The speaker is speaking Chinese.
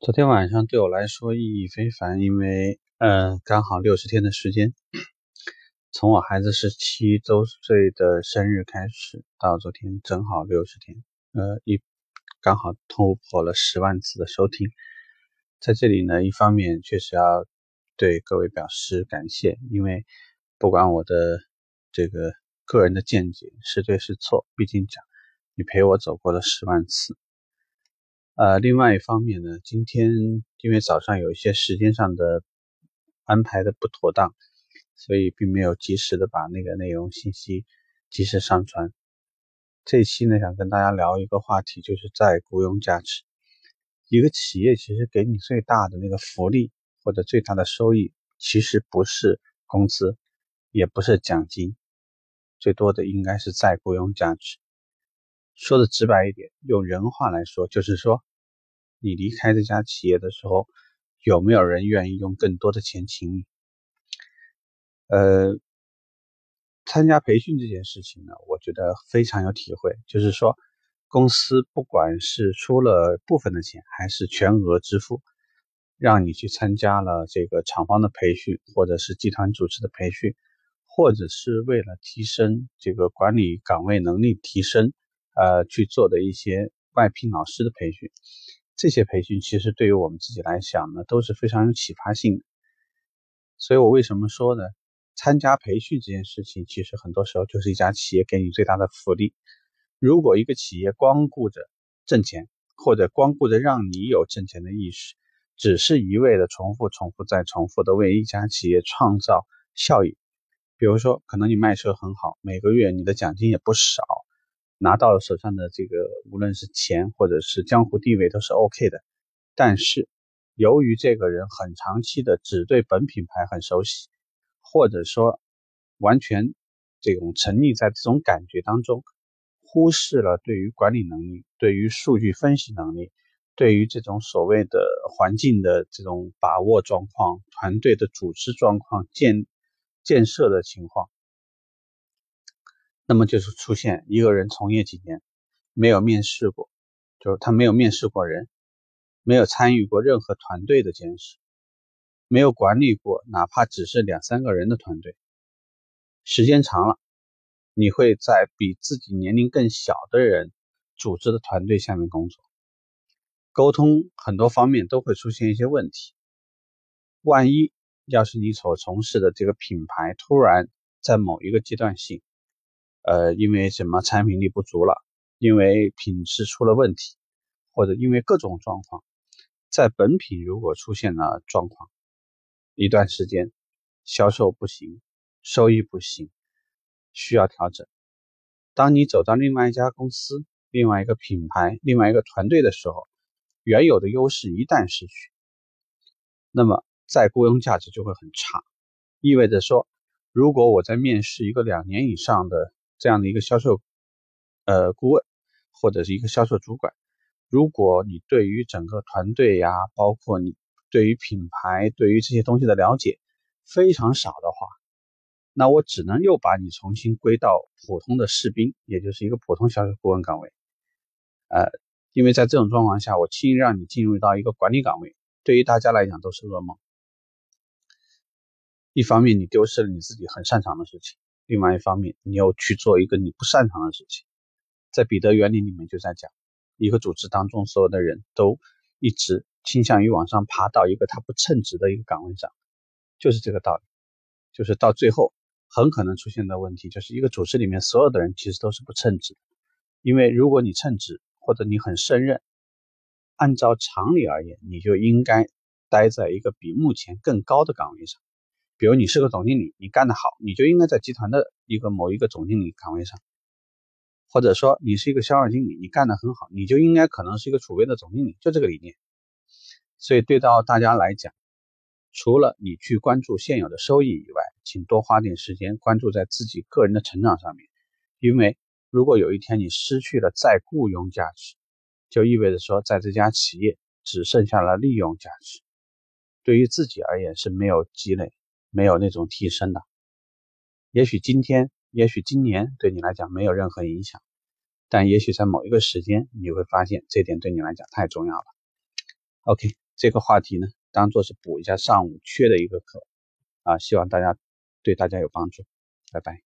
昨天晚上对我来说意义非凡，因为呃刚好六十天的时间，从我孩子十七周岁的生日开始到昨天正好六十天，呃一刚好突破了十万次的收听，在这里呢，一方面确实要对各位表示感谢，因为不管我的这个个人的见解是对是错，毕竟讲你陪我走过了十万次。呃，另外一方面呢，今天因为早上有一些时间上的安排的不妥当，所以并没有及时的把那个内容信息及时上传。这期呢，想跟大家聊一个话题，就是在雇佣价值。一个企业其实给你最大的那个福利或者最大的收益，其实不是工资，也不是奖金，最多的应该是再雇佣价值。说的直白一点，用人话来说，就是说，你离开这家企业的时候，有没有人愿意用更多的钱请你？呃，参加培训这件事情呢，我觉得非常有体会。就是说，公司不管是出了部分的钱，还是全额支付，让你去参加了这个厂方的培训，或者是集团组织的培训，或者是为了提升这个管理岗位能力提升。呃，去做的一些外聘老师的培训，这些培训其实对于我们自己来讲呢，都是非常有启发性的。所以我为什么说呢？参加培训这件事情，其实很多时候就是一家企业给你最大的福利。如果一个企业光顾着挣钱，或者光顾着让你有挣钱的意识，只是一味的重复、重复再重复的为一家企业创造效益，比如说，可能你卖车很好，每个月你的奖金也不少。拿到手上的这个，无论是钱或者是江湖地位都是 OK 的，但是由于这个人很长期的只对本品牌很熟悉，或者说完全这种沉溺在这种感觉当中，忽视了对于管理能力、对于数据分析能力、对于这种所谓的环境的这种把握状况、团队的组织状况、建建设的情况。那么就是出现一个人从业几年，没有面试过，就是他没有面试过人，没有参与过任何团队的建设，没有管理过哪怕只是两三个人的团队。时间长了，你会在比自己年龄更小的人组织的团队下面工作，沟通很多方面都会出现一些问题。万一要是你所从事的这个品牌突然在某一个阶段性，呃，因为什么产品力不足了，因为品质出了问题，或者因为各种状况，在本品如果出现了状况，一段时间销售不行，收益不行，需要调整。当你走到另外一家公司、另外一个品牌、另外一个团队的时候，原有的优势一旦失去，那么再雇佣价值就会很差，意味着说，如果我在面试一个两年以上的。这样的一个销售，呃，顾问或者是一个销售主管，如果你对于整个团队呀，包括你对于品牌、对于这些东西的了解非常少的话，那我只能又把你重新归到普通的士兵，也就是一个普通销售顾问岗位。呃，因为在这种状况下，我轻易让你进入到一个管理岗位，对于大家来讲都是噩梦。一方面，你丢失了你自己很擅长的事情。另外一方面，你又去做一个你不擅长的事情，在彼得原理里面就在讲，一个组织当中所有的人都一直倾向于往上爬到一个他不称职的一个岗位上，就是这个道理。就是到最后很可能出现的问题，就是一个组织里面所有的人其实都是不称职。因为如果你称职或者你很胜任，按照常理而言，你就应该待在一个比目前更高的岗位上。比如你是个总经理，你干得好，你就应该在集团的一个某一个总经理岗位上；或者说你是一个销售经理，你干得很好，你就应该可能是一个储备的总经理，就这个理念。所以对到大家来讲，除了你去关注现有的收益以外，请多花点时间关注在自己个人的成长上面。因为如果有一天你失去了再雇佣价值，就意味着说在这家企业只剩下了利用价值，对于自己而言是没有积累。没有那种提升的，也许今天，也许今年对你来讲没有任何影响，但也许在某一个时间，你会发现这点对你来讲太重要了。OK。这个话题呢，当做是补一下上午缺的一个课啊，希望大家对大家有帮助，拜拜。